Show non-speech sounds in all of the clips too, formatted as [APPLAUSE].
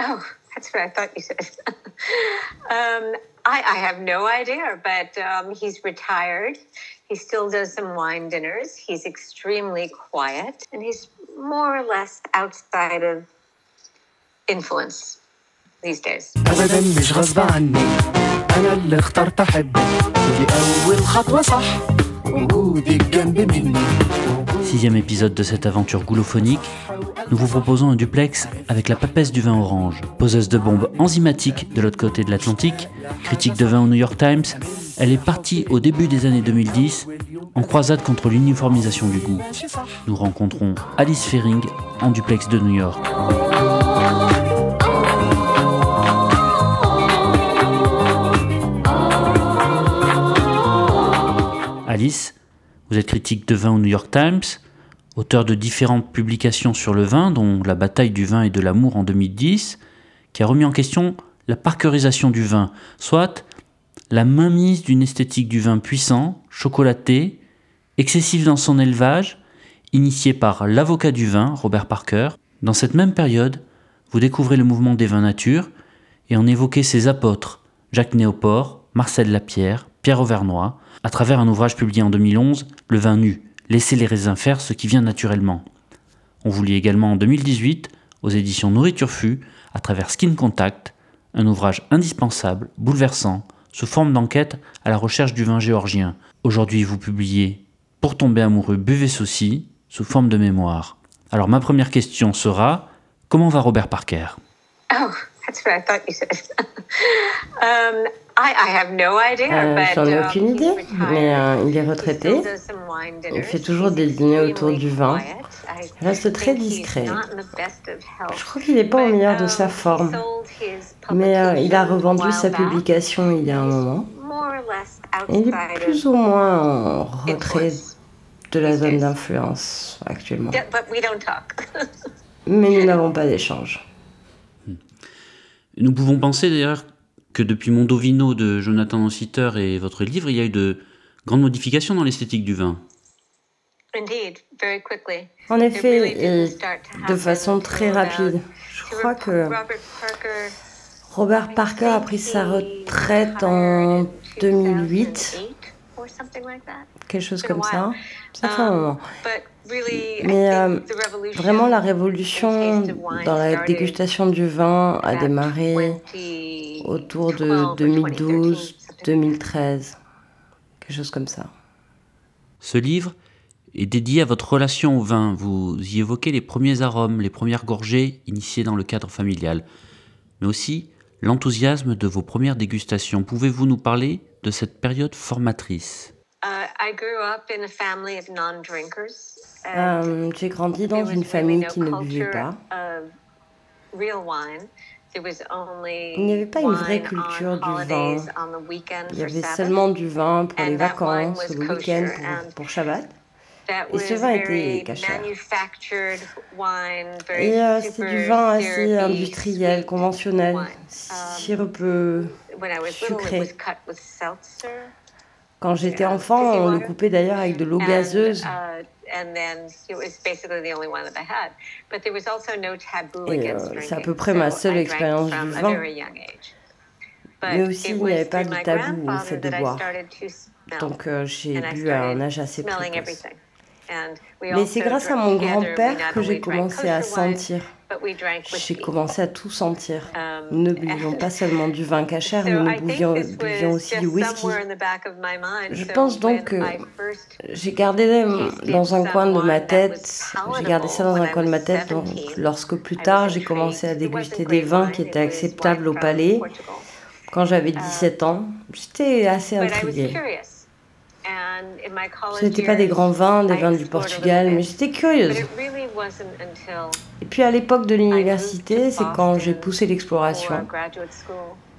Oh, that's what I thought you said. [LAUGHS] um, I, I have no idea, but um, he's retired. He still does some wine dinners. He's extremely quiet, and he's more or less outside of influence these days. ابدا مش غصب عني انا اللي اخترت احبك ودي اول خطوه صح وجودك جنب مني Sixième épisode de cette aventure goulophonique, nous vous proposons un duplex avec la papesse du vin orange, poseuse de bombes enzymatiques de l'autre côté de l'Atlantique, critique de vin au New York Times. Elle est partie au début des années 2010 en croisade contre l'uniformisation du goût. Nous rencontrons Alice Fering en duplex de New York. Alice, vous êtes critique de vin au New York Times, auteur de différentes publications sur le vin, dont La bataille du vin et de l'amour en 2010, qui a remis en question la parkerisation du vin, soit la mainmise d'une esthétique du vin puissant, chocolaté, excessif dans son élevage, initié par l'avocat du vin, Robert Parker. Dans cette même période, vous découvrez le mouvement des vins nature et en évoquez ses apôtres, Jacques Néoport, Marcel Lapierre, Pierre Auvernois, à travers un ouvrage publié en 2011, Le vin nu, laissez les raisins faire ce qui vient naturellement. On vous lit également en 2018, aux éditions Nourriture Fut, à travers Skin Contact, un ouvrage indispensable, bouleversant, sous forme d'enquête à la recherche du vin géorgien. Aujourd'hui, vous publiez Pour tomber amoureux, buvez ceci, sous forme de mémoire. Alors ma première question sera, comment va Robert Parker? Oh, that's what I [LAUGHS] I, I have no idea, Euh, but J'en ai um, aucune idée, mais euh, il est He retraité. Il fait toujours des dîners autour du vin. Il reste très discret. Je crois qu'il n'est pas au But, meilleur de um, sa he forme. sold his Mais euh, il a publication revendu a sa publication il y a un moment. More or less Et il est plus ou moins en retrait influence. de la zone d'influence actuellement. Yeah, but we don't talk. Mais nous n'avons pas d'échange. Nous pouvons penser d'ailleurs que depuis Mondovino de Jonathan Ossiter et votre livre, il y a eu de grandes modifications dans l'esthétique du vin. Indeed, very quickly. En It effet, et to de façon très rapide. Je crois que Robert Parker Robert Parker a pris sa retraite en 2008, quelque chose comme ça. Ça fait un Um, moment. But really, I Mais euh, revolution vraiment, la in révolution taste of wine dans la dégustation du vin a démarré 2012 autour de or 2012, 2013. 2013, quelque chose comme ça. Ce livre est dédié à votre relation au vin. Vous y évoquez les premiers arômes, les premières gorgées initiées dans le cadre familial, mais aussi l'enthousiasme de vos premières dégustations. Pouvez-vous nous parler de cette période formatrice? I grew up in a family of non-drinkers. and Euh, J'ai grandi dans une famille qui ne buvait pas. of real wine. There was only Il n'y avait pas une vraie culture on du vin. Il y avait seulement du vin pour les vacances, was le week-end pour, pour Shabbat. Et ce vin était cachère. very Et euh, c'est du vin assez industriel, conventionnel, wine. sirupeux. Sucré. Quand j'étais enfant, on le coupait d'ailleurs avec de l'eau gazeuse. uh, Et, against euh, c'est à peu près ma seule expérience du vin. Mais aussi, il n'y avait pas de tabou au fait de boire. started to smell. Donc euh, j'ai bu à un âge assez précoce. Mais c'est grâce à mon grand-père que j'ai commencé à sentir. J'ai commencé à tout sentir. Um, Nous ne buvions pas seulement du vin cachère, mais nous buvions, buvions aussi du whisky. Je pense donc que j'ai gardé dans un coin de ma tête, j'ai gardé ça dans un coin de ma tête donc, lorsque plus tard j'ai commencé à déguster des vins qui étaient acceptables au palais. Quand j'avais 17 ans, j'étais assez intriguée. Ce n'étaient pas des grands vins, des vins du Portugal, mais j'étais curieuse. Et puis à l'époque de l'université, c'est quand j'ai poussé l'exploration.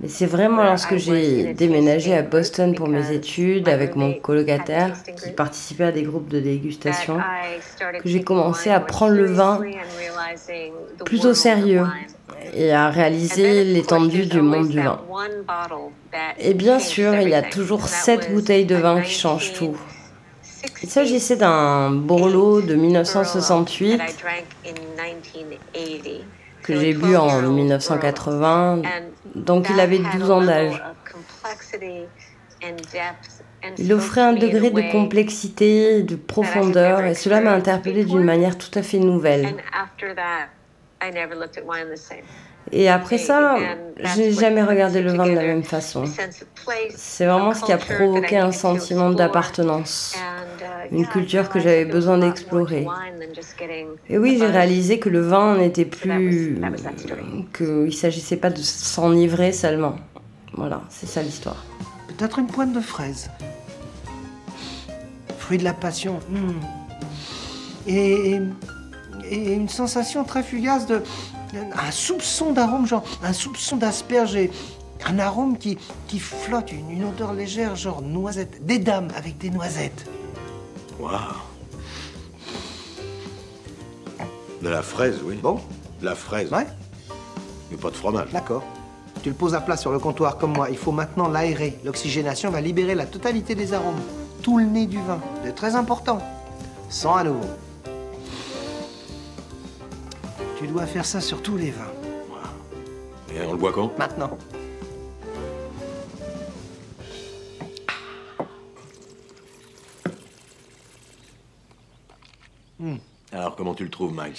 Mais c'est vraiment lorsque j'ai déménagé à Boston pour mes études avec mon colocataire qui participait à des groupes de dégustation que j'ai commencé à prendre le vin plus au sérieux et à réaliser l'étendue du monde du vin. Et bien sûr, il y a toujours cette bouteille de vin qui change tout. Il s'agissait d'un Borloo de 1968 que j'ai bu en 1980, donc il avait 12 ans d'âge. Il offrait un degré de complexité, de profondeur, et cela m'a interpellée d'une manière tout à fait nouvelle. Et après ça, je n'ai jamais regardé le vin de la même façon. C'est vraiment ce qui a provoqué un sentiment d'appartenance, uh, une culture que j'avais besoin d'explorer. Et oui, j'ai réalisé que le vin n'était plus... qu'il ne s'agissait pas de s'enivrer seulement. Voilà, c'est ça l'histoire. Peut-être une pointe de fraise. Fruit de la passion. Hmm. Et, et une sensation très fugace de un soupçon d'arôme, genre un soupçon d'asperge et un arôme qui, qui flotte, une, odeur légère, genre noisette. Des dames avec des noisettes. Waouh De la fraise, oui. Bon De la fraise. Ouais. Mais pas de fromage. D'accord. Tu le poses à plat sur le comptoir comme moi. Il faut maintenant l'aérer. L'oxygénation va libérer la totalité des arômes. Tout le nez du vin. C'est très important. Sans à nouveau. Tu dois faire ça sur tous les vins. Et on le boit quand? Maintenant. Hmm. Alors, comment tu le trouves, Miles?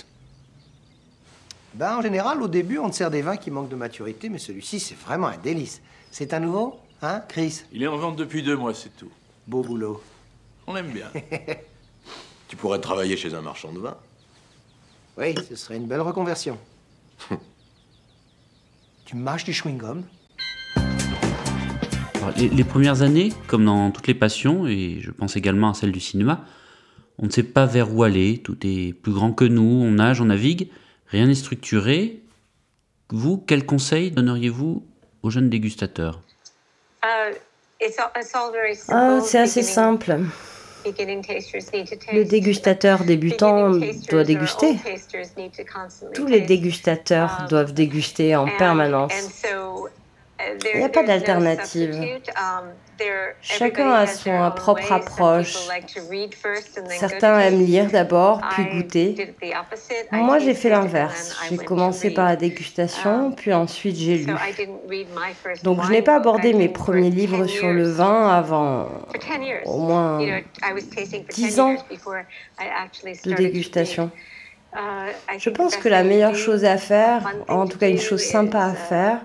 Ben, en général, au début, on te sert des vins qui manquent de maturité, mais celui-ci, c'est vraiment un délice. C'est un nouveau Hein, Chris? Il est en vente depuis deux mois, c'est tout. Beau boulot. On l'aime bien. [LAUGHS] tu pourrais travailler chez un marchand de vin. Oui, ce serait une belle reconversion. [LAUGHS] tu mâches du chewing-gum les, les, premières années, comme dans toutes les passions, et je pense également à celle du cinéma, on ne sait pas vers où aller, tout est plus grand que nous, on nage, on navigue, rien n'est structuré. Vous, quels conseils donneriez-vous aux jeunes dégustateurs? Uh, ah, C'est assez simple. Le dégustateur débutant doit déguster. Tous les dégustateurs um, doivent déguster en permanence. Il n'y a pas d'alternative. Um, Chacun a son propre approche. Certains aiment lire d'abord, puis goûter. Moi, j'ai fait l'inverse. J'ai commencé par la dégustation, um, puis ensuite j'ai lu. Donc, je n'ai pas abordé mes premiers livres sur le vin avant au moins 10 ans de dégustation. Uh, je pense que la meilleure chose à faire, en tout cas une chose sympa à faire,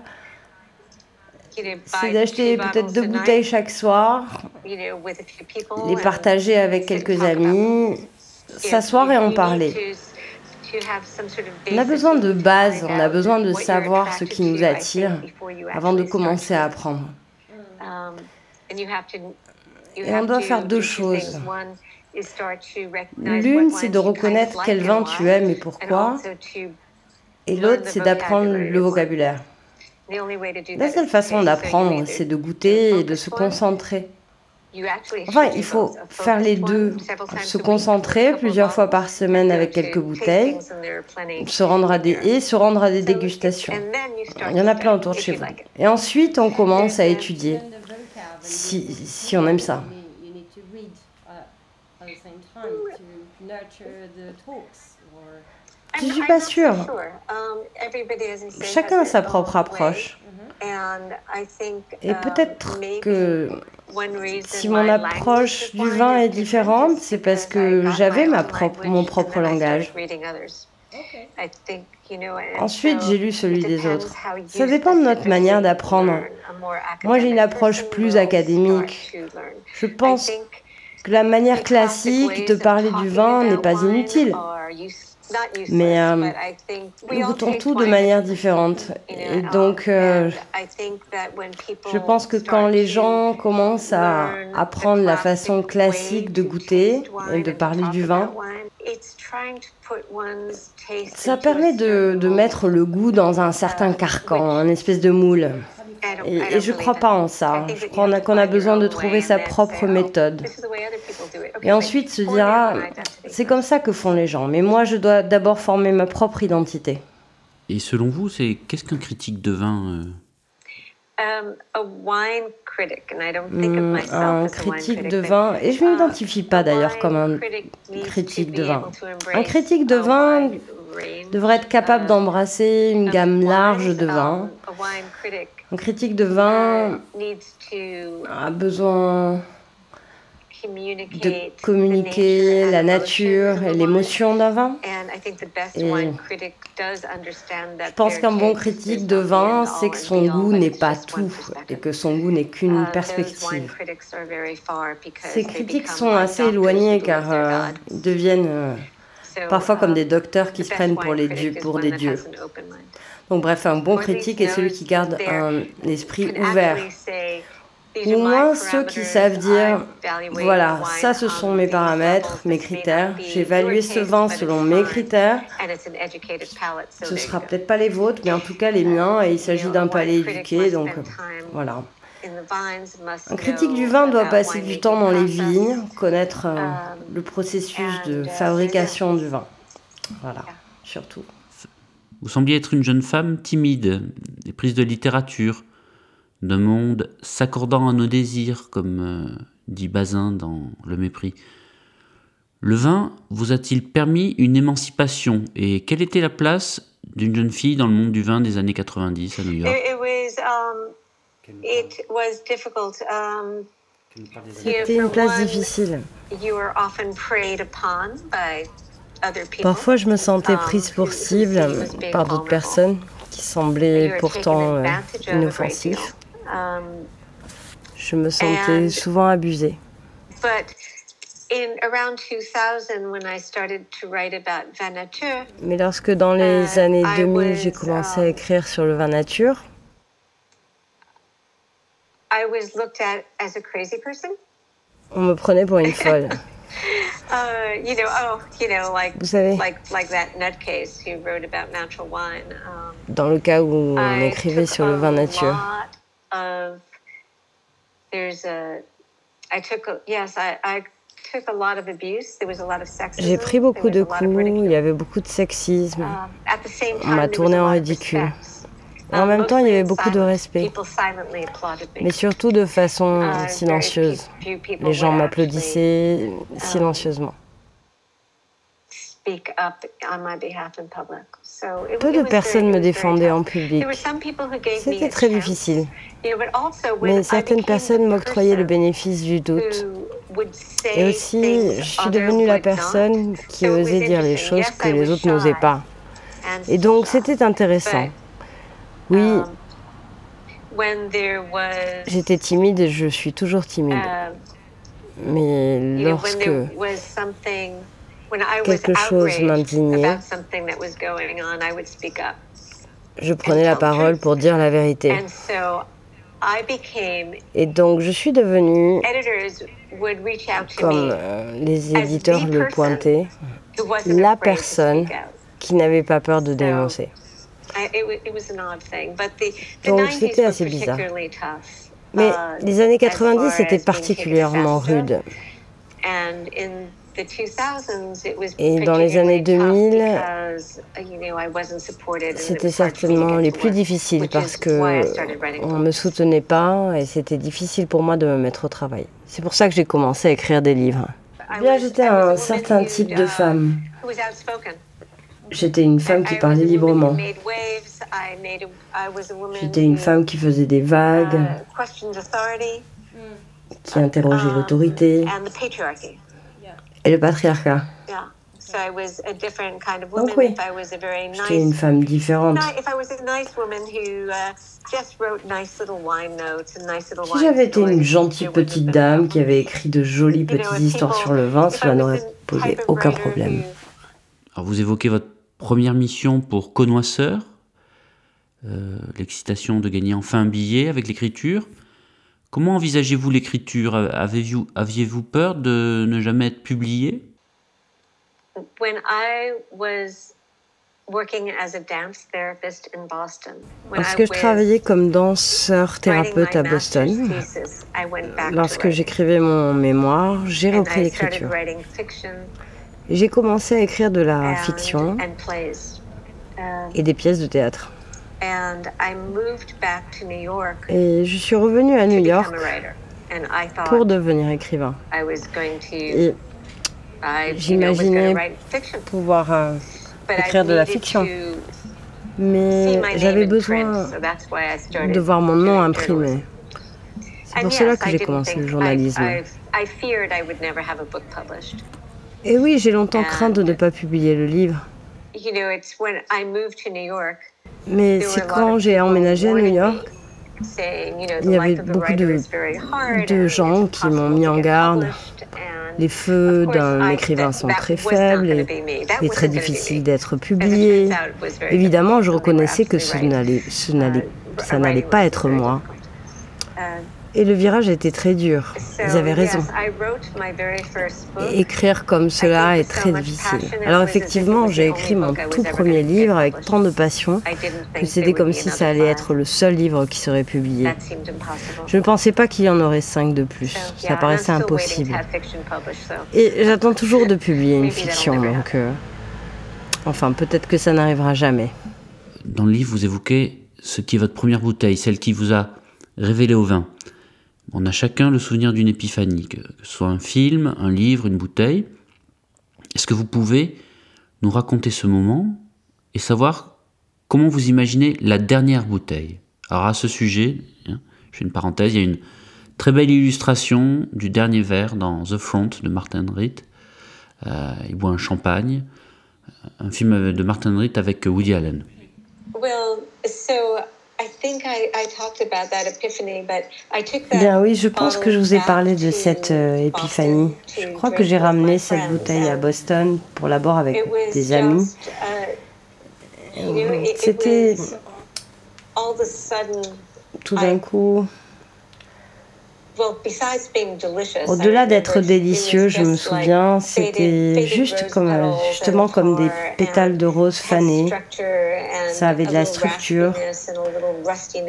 c'est d'acheter peut-être deux bouteilles chaque soir, les partager avec quelques amis, s'asseoir et en parler. On a besoin de base, on a besoin de savoir ce qui nous attire avant de commencer à apprendre. Um, et on doit faire deux choses. L'une, c'est de reconnaître quel vin tu aimes et pourquoi. Et l'autre, c'est d'apprendre le vocabulaire. La seule façon d'apprendre, c'est de goûter et de se concentrer. Enfin, il faut faire les deux. Se concentrer plusieurs fois par semaine avec quelques bouteilles, se rendre à des et se rendre à des dégustations. Il y en a plein autour de chez vous. Et ensuite, on commence à étudier, si, si on aime ça. Je ne suis pas sûre. Chacun a sa propre approche. Et peut-être que si mon approche du vin est différente, c'est parce que j'avais ma propre, mon propre langage. Ensuite, j'ai lu celui des autres. Ça dépend de notre manière d'apprendre. Moi, j'ai une approche plus académique. Je pense que la manière classique de parler du vin n'est pas inutile. Mais euh, nous goûtons tout de manière différente. Et donc, euh, je pense que quand les gens commencent à apprendre la façon classique de goûter et de parler du vin, ça permet de, de mettre le goût dans un certain carcan, un espèce de moule. Et, je ne crois pas en ça. Je crois qu'on a, besoin de trouver sa propre méthode. Et ensuite se dira, c'est comme ça que font les gens. Mais moi, je dois d'abord former ma propre identité. Et selon vous, c'est qu'est-ce qu'un critique de vin um, hmm, un critique de vin, et je ne m'identifie pas d'ailleurs comme un critique de vin. Un critique de vin devrait être capable d'embrasser une gamme large de vins. Un critique de vin a besoin de communiquer la nature et l'émotion d'un vin. Et je pense qu'un bon critique de vin, c'est que son goût n'est pas tout et que son goût n'est qu'une uh, perspective. Ces critiques sont assez éloignés car euh, ils deviennent euh, parfois comme des docteurs qui se prennent pour, les dieux, pour des dieux. Donc bref, un bon critique est celui qui garde un esprit ouvert au moins ceux qui savent dire, voilà, ça ce sont mes paramètres, mes critères, j'ai évalué ce vin selon mes critères, ce ne sera peut-être pas les vôtres, mais en tout cas les miens, et il s'agit d'un palais éduqué, donc voilà. Un critique du vin doit passer du temps dans les vignes, connaître euh, le processus de fabrication du vin. Voilà, surtout. Vous sembliez être une jeune femme timide, éprise de littérature d'un monde s'accordant à nos désirs, comme euh, dit Bazin dans Le Mépris. Le vin vous a-t-il permis une émancipation et quelle était la place d'une jeune fille dans le monde du vin des années 90 à New York? C'était une place difficile. Parfois, je me sentais um, prise pour cible par d'autres personnes qui semblaient pourtant euh, inoffensifs. Um, je me sentais souvent abusée. Mais lorsque dans les uh, années 2000, j'ai commencé à um, écrire sur le vin nature, on me prenait pour une [LAUGHS] folle. [LAUGHS] Uh, oh, Vous savez, dans le cas où on écrivait sur le vin nature, of there's a I took a, yes I, I took a lot of abuse. There was a lot of sexism. J'ai pris beaucoup de coups, il y avait beaucoup de sexisme. Uh, On m'a tourné en ridicule. En même temps, il y avait beaucoup de respect, mais surtout de façon uh, silencieuse. Les gens m'applaudissaient um, silencieusement. Peu de personnes me défendaient en public. C'était très difficile. Mais certaines personnes m'octroyaient le bénéfice du doute. Et aussi, je suis devenue la personne qui osait dire les choses que les autres n'osaient pas. Et donc, c'était intéressant. Oui, um, j'étais timide et je suis toujours timide. Um, Mais lorsque quelque chose m'indignait, je prenais la parole pour dire la vérité. Et donc je suis devenue, comme euh, les éditeurs le pointaient, la personne qui n'avait pas peur de dénoncer. Donc c'était assez bizarre. Mais uh, les années 90 étaient particulièrement rudes. Et dans les années 2000, uh, c'était certainement les plus difficiles parce que on ne me soutenait pas et c'était difficile pour moi de me mettre au travail. C'est pour ça que j'ai commencé à écrire des livres. Bien, j'étais un certain type de uh, femme. J'étais une femme qui parlait librement. J'étais une femme qui faisait des vagues, uh, qui interrogeait l'autorité. et le patriarcat. Donc oui, j'étais une femme différente. Si j'avais été une gentille petite dame qui avait écrit de jolies petites histoires sur le vin, cela n'aurait posé aucun problème. Alors vous évoquez votre première mission pour connoisseur, euh, l'excitation de gagner enfin un billet avec l'écriture. Comment envisagez-vous l'écriture? Aviez-vous aviez peur de ne jamais être publié? Lorsque je travaillais comme danseur thérapeute à Boston, lorsque j'écrivais mon mémoire, j'ai repris l'écriture. J'ai commencé à écrire de la fiction et des pièces de théâtre. Et je suis revenue à New York pour devenir écrivain. Et j'imaginais pouvoir euh, écrire de la fiction. Mais j'avais besoin de voir mon nom imprimé. C'est pour cela que j'ai commencé le journalisme. Et oui, j'ai longtemps craint de ne pas publier le livre. Mais c'est quand j'ai emménagé à New York, il y avait beaucoup de, de gens qui m'ont mis en garde. Les feux d'un écrivain sont très faibles et, et très difficiles d'être publiés. Évidemment, je reconnaissais que ce n'allait, ça n'allait pas être moi. Et le virage était très dur. Ils avaient raison. écrire comme cela est très difficile. Alors effectivement, j'ai écrit mon tout premier livre avec tant de passion que c'était comme si ça allait être le seul livre qui serait publié. Je ne pensais pas qu'il y en aurait cinq de plus. Ça paraissait impossible. Et j'attends toujours de publier une fiction, donc... Euh, enfin, peut-être que ça n'arrivera jamais. Dans le livre, vous évoquez ce qui est votre première bouteille, celle qui vous a révélé au vin. On a chacun le souvenir d'une épiphanie, que ce soit un film, un livre, une bouteille. Est-ce que vous pouvez nous raconter ce moment et savoir comment vous imaginez la dernière bouteille? Alors à ce sujet, hein, je fais une parenthèse, il y a une très belle illustration du dernier verre dans The Front de Martin Ritt. Euh, il boit un champagne, un film de Martin Ritt avec Woody Allen. Bien oui, je pense que je vous ai parlé de cette euh, épiphanie. Je crois que j'ai ramené cette bouteille à Boston pour la boire avec des amis. Uh, C'était tout d'un coup au-delà d'être délicieux, je me souviens, c'était juste comme, euh, justement comme des pétales de rose fanés. Ça avait de la structure,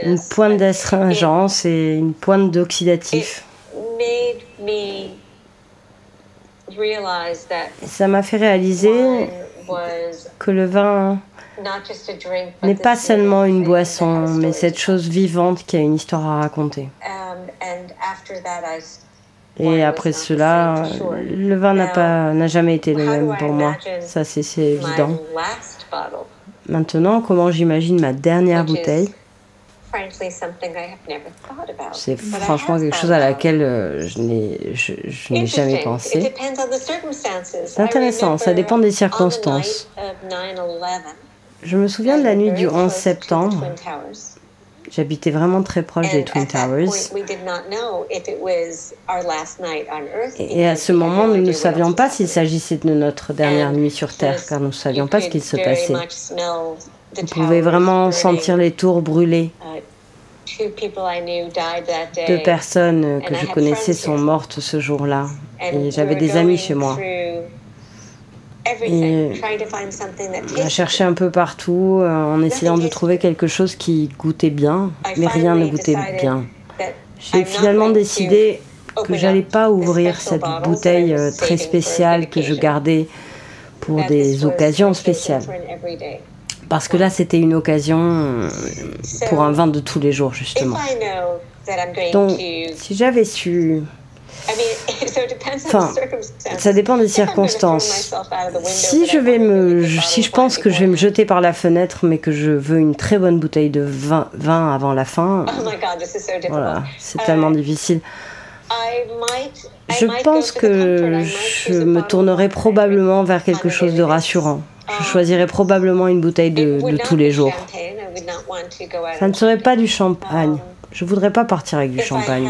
une pointe d'astringence et une pointe d'oxydatif. Ça m'a fait réaliser que le vin n'est pas seulement une boisson, mais cette chose vivante qui a une histoire à raconter. Um, Et après cela, le vin n'a jamais été le même pour moi. Ça, c'est évident. Maintenant, comment j'imagine ma dernière bouteille? C'est franchement quelque chose à laquelle euh, je n'ai jamais pensé. C'est intéressant, ça dépend des circonstances. Je me souviens de la nuit du 11 septembre. J'habitais vraiment très proche des Twin Towers. Et à ce moment, nous ne savions pas s'il s'agissait de notre dernière nuit sur Terre, car nous ne savions pas ce qu'il se passait. On pouvait vraiment sentir les tours brûler. Uh, Deux personnes que je connaissais sont mortes ce jour-là. Et j'avais des amis chez moi. Et on a cherché un peu partout euh, en essayant de trouver quelque chose qui goûtait bien, mais rien ne goûtait bien. J'ai finalement décidé que j'allais pas ouvrir cette bouteille euh, très spéciale que je gardais pour des occasions spéciales. Parce que là, c'était une occasion euh, pour un vin de tous les jours, justement. Donc, si j'avais su [LAUGHS] Enfin, ça dépend des circonstances. Si je vais me, si je pense que je vais me jeter par la fenêtre, mais que je veux une très bonne bouteille de vin, vin avant la fin, oh voilà, c'est tellement uh, difficile. Je pense que je me tournerai probablement vers quelque chose de rassurant. Je choisirais probablement une bouteille de, de tous les jours. Ça ne serait pas du champagne. Um, je voudrais pas partir avec du champagne.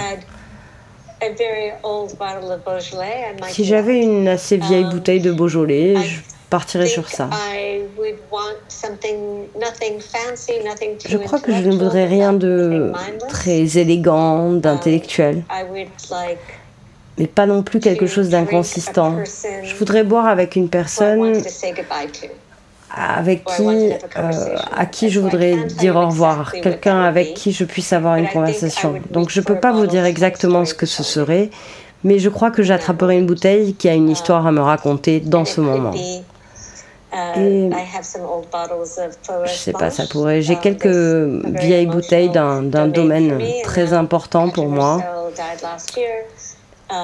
Si j'avais une assez vieille um, bouteille de Beaujolais, je partirais sur ça. Je crois que je ne voudrais rien de très élégant, um, d'intellectuel, mais pas non plus quelque chose d'inconsistant. Je voudrais boire avec une personne avec qui, euh, à qui je voudrais dire au revoir, quelqu'un avec qui je puisse avoir une conversation. Donc je ne peux pas vous dire exactement ce que ce serait, mais je crois que j'attraperai une bouteille qui a une histoire à me raconter dans ce moment. Et je sais pas, ça pourrait. J'ai quelques vieilles bouteilles d'un domaine très important pour moi.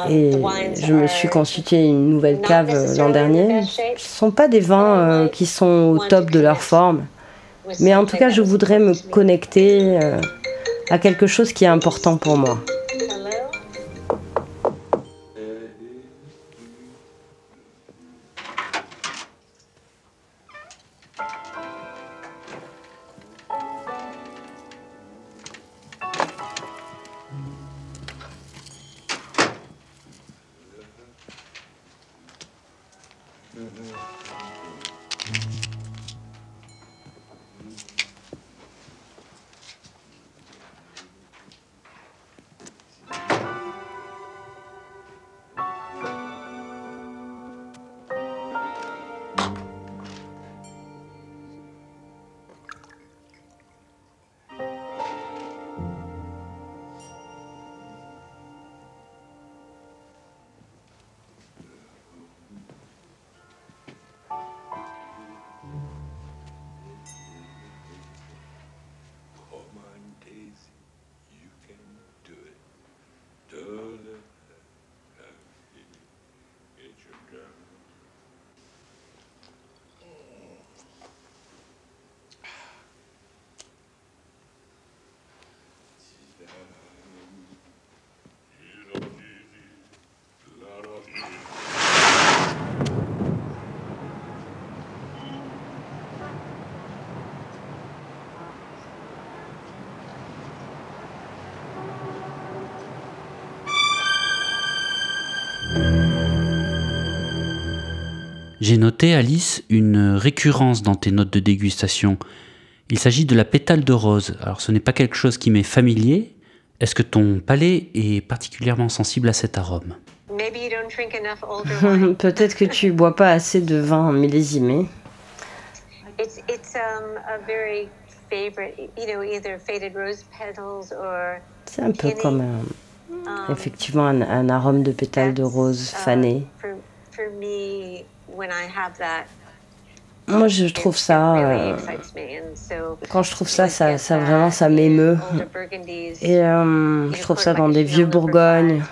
Et je me suis constitué une nouvelle cave l'an dernier. Ce ne sont pas des vins qui sont au top de leur forme, mais en tout cas, je voudrais me connecter à quelque chose qui est important pour moi. J'ai noté, Alice, une récurrence dans tes notes de dégustation. Il s'agit de la pétale de rose. Alors ce n'est pas quelque chose qui m'est familier. Est-ce que ton palais est particulièrement sensible à cet arôme? [LAUGHS] Peut-être que tu bois pas assez de vin millésimé. C'est un peu comme um, effectivement un, arôme de pétale de rose uh, fané. Moi, je trouve ça. Euh, quand je trouve ça, ça, ça vraiment, ça m'émeut. Et euh, je trouve ça dans des vieux Bourgognes,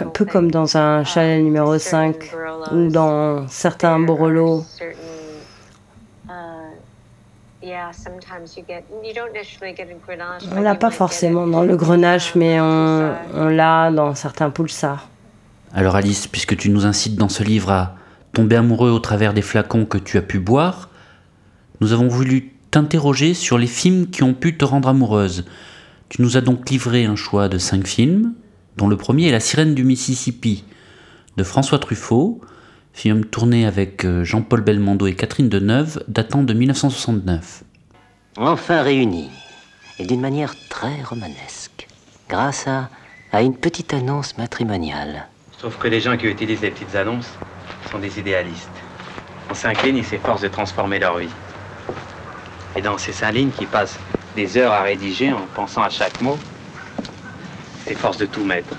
un peu comme dans un chalet numéro 5 ou dans certains Borolo. On l'a pas forcément dans le grenage, mais on, on l'a dans certains pulsars. Alors Alice, puisque tu nous incites dans ce livre à tomber amoureux au travers des flacons que tu as pu boire, nous avons voulu t'interroger sur les films qui ont pu te rendre amoureuse. Tu nous as donc livré un choix de cinq films, dont le premier est La sirène du Mississippi de François Truffaut, film tourné avec euh, Jean-Paul Belmondo et Catherine Deneuve, datant de 1969. Enfin réunis, et d'une manière très romanesque, grâce à, à une petite annonce matrimoniale. Sauf que les gens qui utilisent les petites annonces sont des idéalistes. On s'incline, ils s'efforcent de transformer leur vie. Et dans ces cinq lignes qui passent des heures à rédiger en pensant à chaque mot, s'efforcent de tout mettre.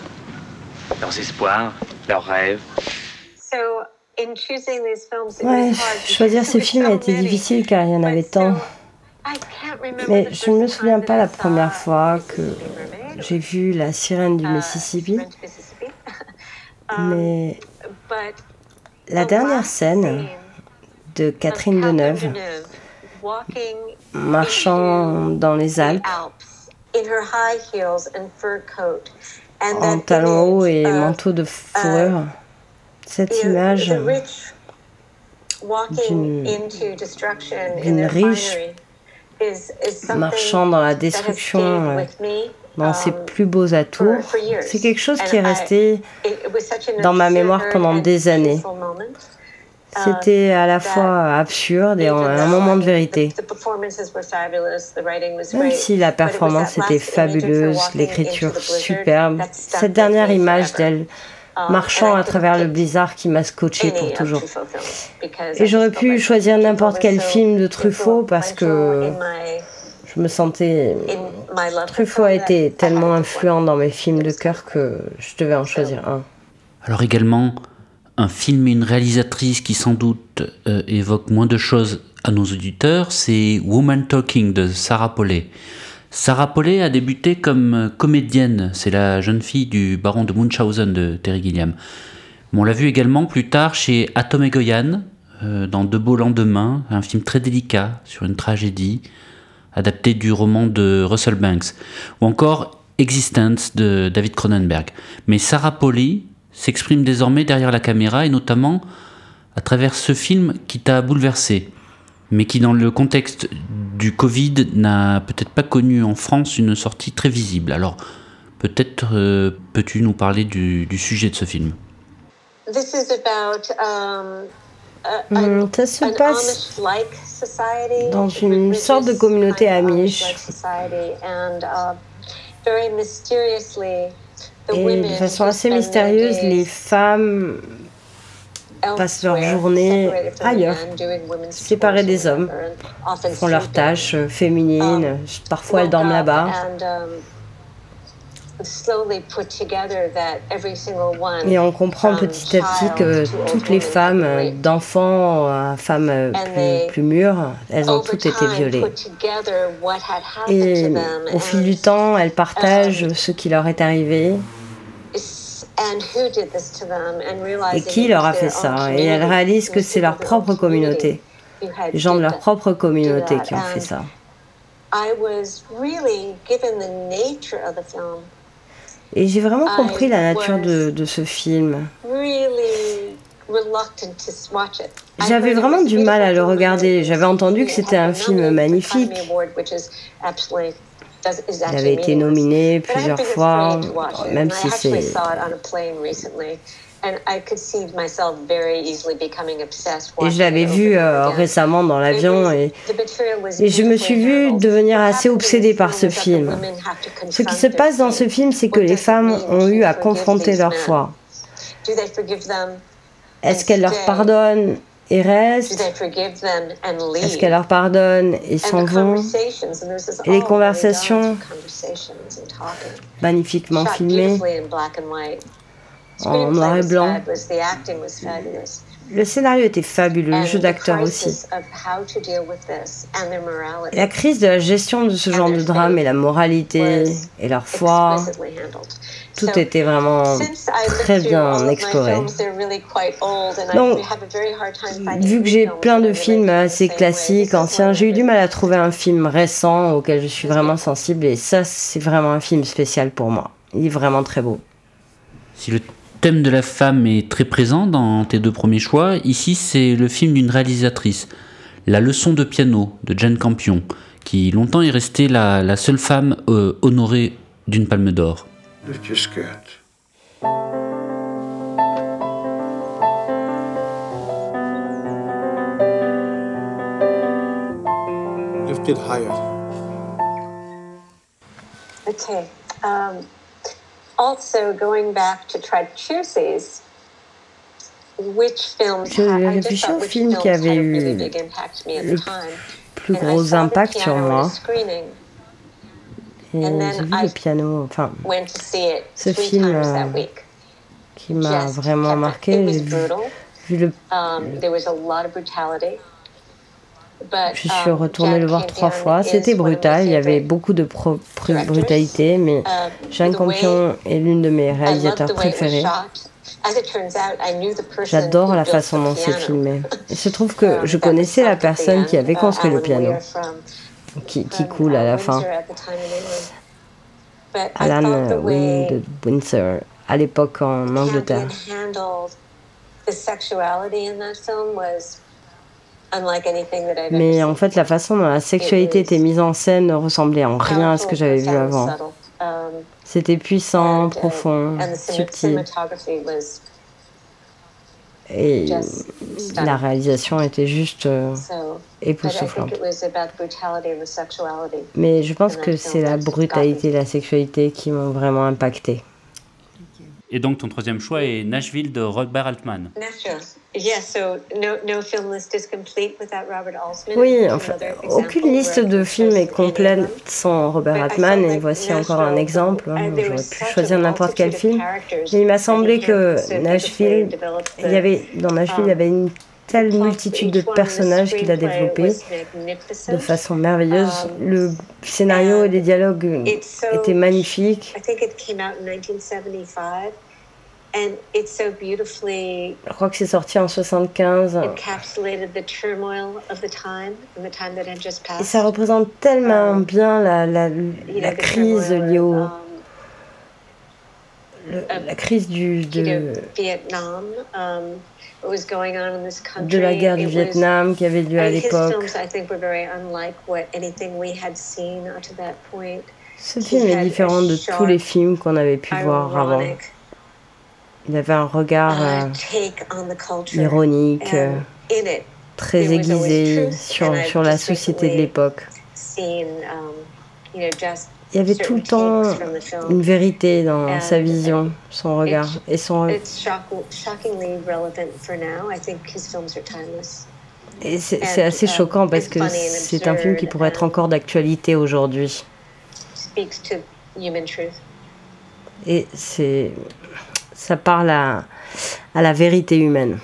Leurs espoirs, leurs rêves. Ouais, choisir ces films a été difficile car il y en avait tant. Mais je ne me souviens pas la première fois que j'ai vu La sirène du uh, Mississippi. [LAUGHS] Mais la dernière scène de Catherine Deneuve, marchant dans les Alpes, en talons hauts et manteau de fourrure, cette image d'une riche marchant dans la destruction euh, dans ses um, plus beaux atours. C'est quelque chose qui est resté dans ma mémoire pendant des années. Uh, C'était à la fois absurde et un moment de vérité. Même si la performance était fabuleuse, l'écriture superbe, cette dernière image d'elle um, marchant à travers le blizzard qui m'a scotché pour toujours. Et j'aurais pu choisir n'importe quel film de Truffaut parce que je me sentais. Truffaut a été tellement influent dans mes films de cœur que je devais en choisir un. Alors également, un film et une réalisatrice qui sans doute euh, évoquent moins de choses à nos auditeurs, c'est Woman Talking de Sarah Paulet. Sarah Paulet a débuté comme comédienne, c'est la jeune fille du baron de Munchausen de Terry Gilliam. on l'a vue également plus tard chez Atom et Goyan, euh, dans De beaux lendemains, un film très délicat sur une tragédie, adapté du roman de Russell Banks, ou encore Existence de David Cronenberg. Mais Sarah Pauly s'exprime désormais derrière la caméra et notamment à travers ce film qui t'a bouleversé mais qui dans le contexte du Covid n'a peut-être pas connu en France une sortie très visible. Alors peut-être euh, peux-tu nous parler du, sujet de ce film? Um, Ça se passe dans une sorte de communauté amish. Uh, Et de façon assez mystérieuse, les femmes passent leur journée ailleurs, séparées des hommes, font leurs tâches euh, féminines, um, parfois elles dorment là-bas. Um, Et on comprend petit à petit que toutes les femmes, euh, d'enfants à femmes euh, plus, plus mûres, elles ont toutes été violées. Et au fil du temps, elles partagent ce qui leur est arrivé et qui leur a fait ça? Et elles réalisent que c'est leur propre communauté, les gens de leur propre communauté qui ont fait ça. Et j'ai vraiment compris la nature de, de ce film. J'avais vraiment du mal à le regarder. J'avais entendu que c'était un film magnifique. Il avait été nominé plusieurs fois, même si c'est... Et je l'avais vu euh, récemment dans l'avion et, et, je me suis vue devenir assez obsédée par ce film. Ce qui se passe dans ce film, c'est que les femmes ont eu à confronter leur foi. Est-ce qu'elles leur pardonnent et restent Est-ce qu'elle leur pardonne et s'en vont? Et les conversations magnifiquement filmées en noir et blanc. Le scénario était fabuleux, le jeu d'acteur aussi. La crise de la gestion de ce genre de drame et la moralité et leur foi, tout était vraiment très bien exploré. Donc, vu que j'ai plein de films assez classiques, anciens, j'ai eu du mal à trouver un film récent auquel je suis vraiment sensible et ça, c'est vraiment un film spécial pour moi. Il est vraiment très beau. Si le thème de la femme est très présent dans tes deux premiers choix. Ici, c'est le film d'une réalisatrice, La leçon de piano de Jane Campion, qui longtemps est restée la, seule femme euh, honorée d'une palme d'or. Lift your skirt. Lift it higher. Okay. Um... Je réfléchis aux films qui avaient eu le plus gros impact sur moi. Et j'ai vu le piano, enfin, ce film euh, qui m'a vraiment marqué, j'ai vu, vu le, um, je suis um, retournée le voir trois fois. C'était brutal, il y avait beaucoup de brutalité, mais um, Jean Campion est l'une de mes réalisateurs préférés. J'adore la façon dont c'est filmé. [LAUGHS] Il se trouve que um, je connaissais la personne qui avait construit le piano, qui, qui coule à la fin. Alan Wynne de Windsor, à l'époque en Angleterre. Mais en fait, la façon dont la sexualité était mise en scène ne ressemblait en rien à ce que j'avais vu avant. Um, C'était puissant, uh, profond, subtil. Et la réalisation était juste euh, époustouflante. Mais je pense que c'est la brutalité et la sexualité qui m'ont vraiment impacté. Et donc ton troisième choix est Nashville de Robert Altman. Oui, enfin, aucune liste de films est complète sans Robert Altman et voici encore un exemple. Hein, j'aurais pu choisir n'importe quel film. Mais il m'a semblé que Nashville, il y avait, dans Nashville, il y avait une telle multitude de personnages qu'il a développés de façon merveilleuse. Um, le scénario et les dialogues étaient magnifiques. Je crois que c'est sorti en 75. Et ça représente tellement um, bien la, la, la crise liée au, um, le, la crise du, de, de la guerre du Vietnam qui avait lieu à l'époque. Ce film est différent de tous les films qu'on avait pu voir avant. Il avait un regard uh, euh, ironique, euh, très aiguisé sur, sur la société de l'époque. Um, il y avait tout le temps une vérité dans sa vision, son regard et son. Et c'est assez um, choquant parce que c'est un film qui pourrait être encore d'actualité aujourd'hui. Et c'est ça parle à, à la vérité humaine.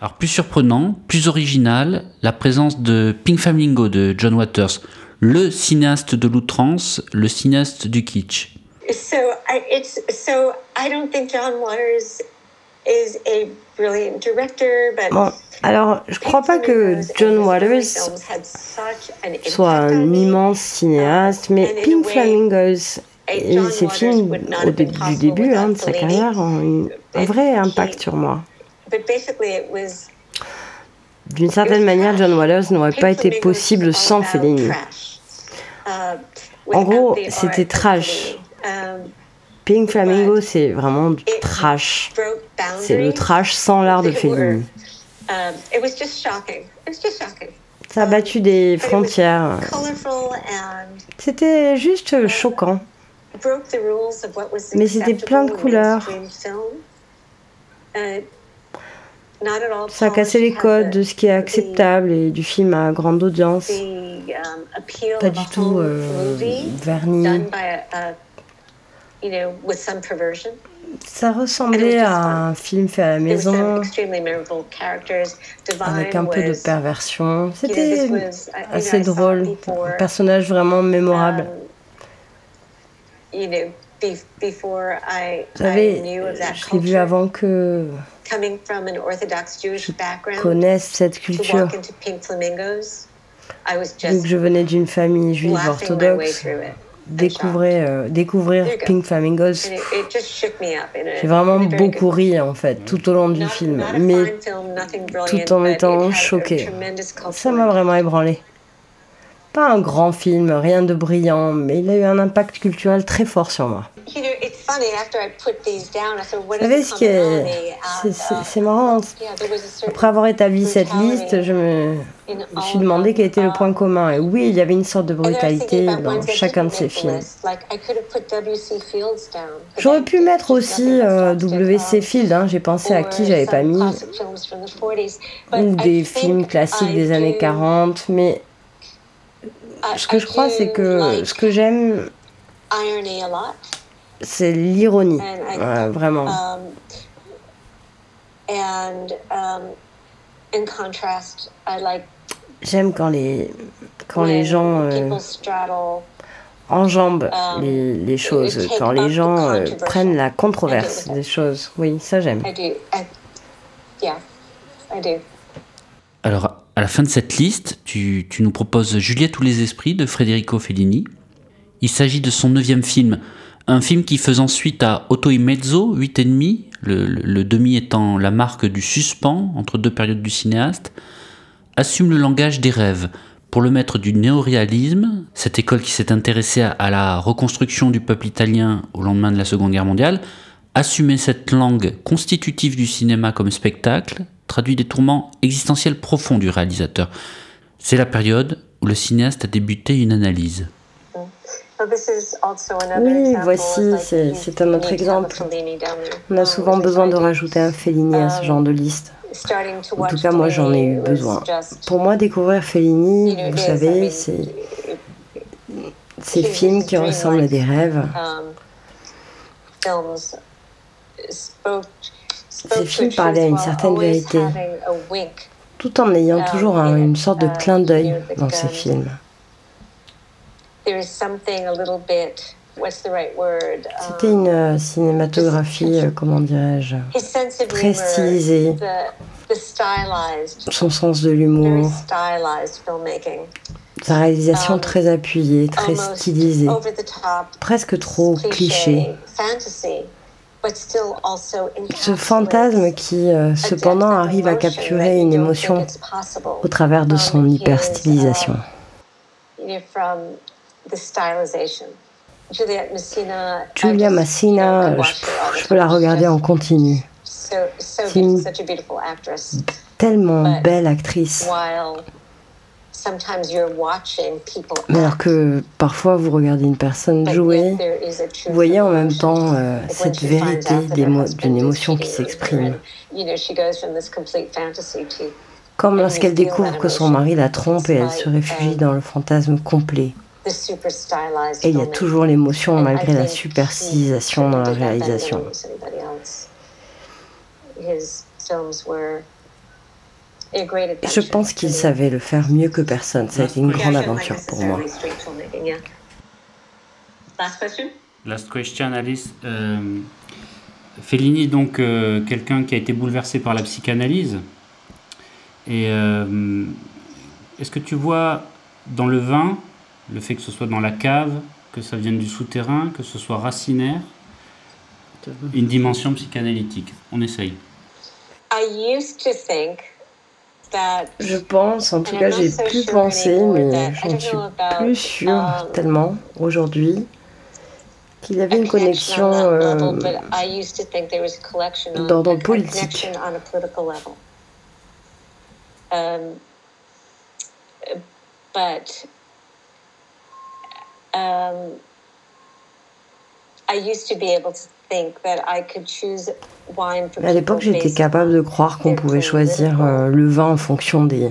Alors plus surprenant, plus original, la présence de Pink Flamingo de John Waters le cinéaste de l'outrance, le cinéaste du kitsch. So I, it's so I don't think John Waters is a brilliant director, but bon, alors je crois pas que John Waters soit un immense cinéaste, mais Pink Flamingos et ses films au du début hein, de sa carrière ont eu un vrai impact sur moi. D'une certaine manière, John Waters n'aurait pas été possible sans Fellini. En gros, c'était trash. Pink Flamingo, c'est vraiment du trash. C'est le trash sans l'art de Fellini. Ça a battu des frontières. C'était juste choquant. Mais c'était plein de couleurs. Ça a cassé les codes de ce qui est acceptable et du film à grande audience. Um, Pas du tout euh, verni. Ça ressemblait à un film fait à la maison, avec un peu de perversion. C'était assez drôle, un personnage vraiment mémorable. Vous savez, je l'ai vu avant que je connaisse cette culture. Vu que je venais d'une famille juive orthodoxe, découvrir, euh, découvrir Pink Flamingos, j'ai vraiment beaucoup ri en fait tout au long du film, mais tout en étant choqué. Ça m'a vraiment ébranlé. Pas un grand film, rien de brillant, mais il a eu un impact culturel très fort sur moi. Vous savez ce qui est. C'est marrant. Après avoir établi cette liste, je me, suis demandé quel était le point commun. Et oui, il y avait une sorte de brutalité dans chacun de ces films. J'aurais pu mettre aussi euh, W.C. Field, hein. j'ai pensé à qui j'avais pas mis. Ou des films classiques des années 40, mais ce que je crois, c'est que ce que j'aime, c'est l'ironie, vraiment. J'aime quand les, quand les gens euh, enjambent um, les, les, choses, quand les gens euh, prennent la controverse des choses. Oui, ça j'aime. Alors, à la fin de cette liste, tu, nous proposes Juliette ou les esprits de Federico Fellini. Il s'agit de son neuvième film, un film qui faisant suite à Otto et Mezzo, 8,5, le, le, le demi étant la marque du suspens entre deux périodes du cinéaste, assume le langage des rêves. Pour le maître du néoréalisme, cette école qui s'est intéressée à, la reconstruction du peuple italien au lendemain de la Seconde Guerre mondiale, assumer cette langue constitutive du cinéma comme spectacle, traduit des tourments existentiels profonds du réalisateur. C'est la période où le cinéaste a débuté une analyse. Oui, voici, c'est un autre exemple. On a souvent besoin de rajouter un Fellini à ce genre de liste. En tout cas, moi, j'en ai eu besoin. Pour moi, découvrir Fellini, vous savez, c'est ces films qui ressemblent à des rêves. Ces films parlaient à une certaine vérité. tout en ayant toujours une sorte de clin d'œil dans ses films. C'était une cinématographie, euh, comment dirais-je, très stylisée. Son sens de l'humour. Sa réalisation um, très appuyée, très stylisée, presque trop cliché. Ce fantasme qui, euh, cependant, arrive à capturer une émotion au travers de son hyperstylisation. Julia Massina, je, peux la regarder en continu. C'est une tellement belle actrice. Mais alors que parfois vous regardez une personne jouer, vous voyez en même temps euh, cette vérité d'une émotion qui s'exprime. Comme lorsqu'elle découvre que son mari la trompe et elle se réfugie dans le fantasme complet. Et il y a toujours l'émotion malgré la superstilisation dans la réalisation. Je pense qu'il savait le faire mieux que personne. Ça a été une grande aventure pour moi. Last question, Alice. Euh, Fellini, donc euh, quelqu'un qui a été bouleversé par la psychanalyse. Et euh, est-ce que tu vois dans le vin le fait que ce soit dans la cave, que ça vienne du souterrain, que ce soit racinaire, une dimension psychanalytique? On essaye. Je pense, en tout cas j'ai pu penser, mais je ne suis plus sûre tellement aujourd'hui qu'il y avait une connexion euh, d'ordre politique. Um, but Um, à l'époque, j'étais capable de croire qu'on pouvait choisir euh, le vin en fonction des,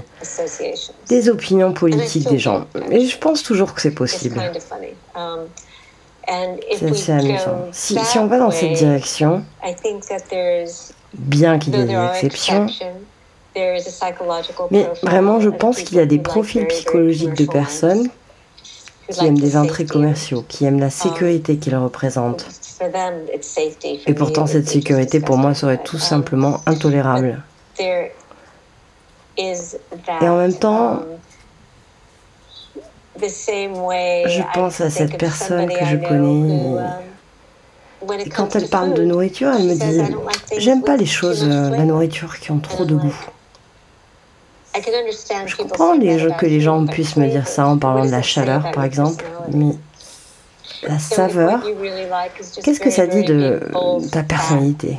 des opinions politiques des gens. Et je pense toujours que c'est possible. Um, c'est assez amusant. Si, si, on va dans cette direction, bien qu'il y ait des exceptions, mais vraiment, je pense qu'il y a des profils psychologiques de personnes qui aiment des très commerciaux, qui aiment la sécurité qu'ils représentent. Et pourtant, cette sécurité, pour moi, serait tout simplement intolérable. Et en même temps, je pense à cette personne que je connais. Et quand elle parle de nourriture, elle me dit J'aime pas les choses, euh, la nourriture qui ont trop de goût. Je comprends que les gens puissent me dire ça en parlant de la chaleur, par exemple, mais la saveur, qu'est-ce que ça dit de ta personnalité?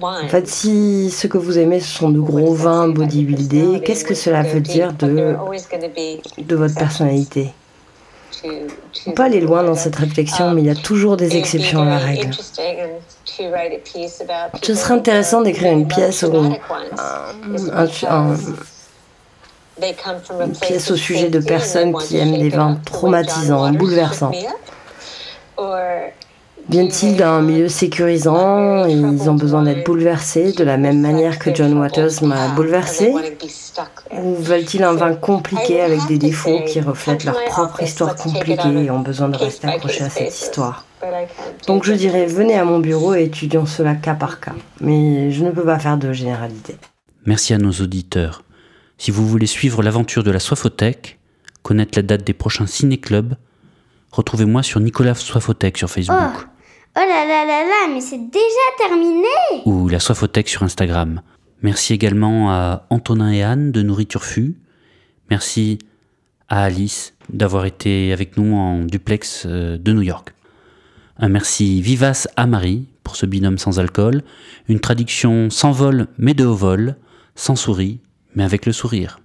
En fait, si ce que vous aimez, ce sont de gros vins bodybuildés, qu'est-ce que cela veut dire de, de votre personnalité? On peut aller loin dans cette réflexion, mais il y a toujours des exceptions à la règle. Ce serait intéressant d'écrire une pièce un, une pièce au sujet de personnes qui aiment des vins traumatisants, bouleversants. Viennent-ils d'un milieu sécurisant et ils ont besoin d'être bouleversés de la même manière que John Waters m'a bouleversé? Ou veulent-ils un vin compliqué avec des défauts qui reflètent leur propre histoire compliquée et ont besoin de rester accrochés à cette histoire? Donc je dirais, venez à mon bureau et étudions cela cas par cas. Mais je ne peux pas faire de généralité. Merci à nos auditeurs. Si vous voulez suivre l'aventure de la Soifothèque, connaître la date des prochains ciné-clubs, retrouvez-moi sur Nicolas Soifothèque sur Facebook. Oh. oh, là là là là, mais c'est déjà terminé Ou la Soifothèque sur Instagram. Merci également à Antonin et Anne de Nourriture Fut. Merci à Alice d'avoir été avec nous en duplex euh, de New York. Un merci vivace à Marie pour ce binôme sans alcool. Une traduction sans vol mais de haut vol, sans souris mais avec le sourire.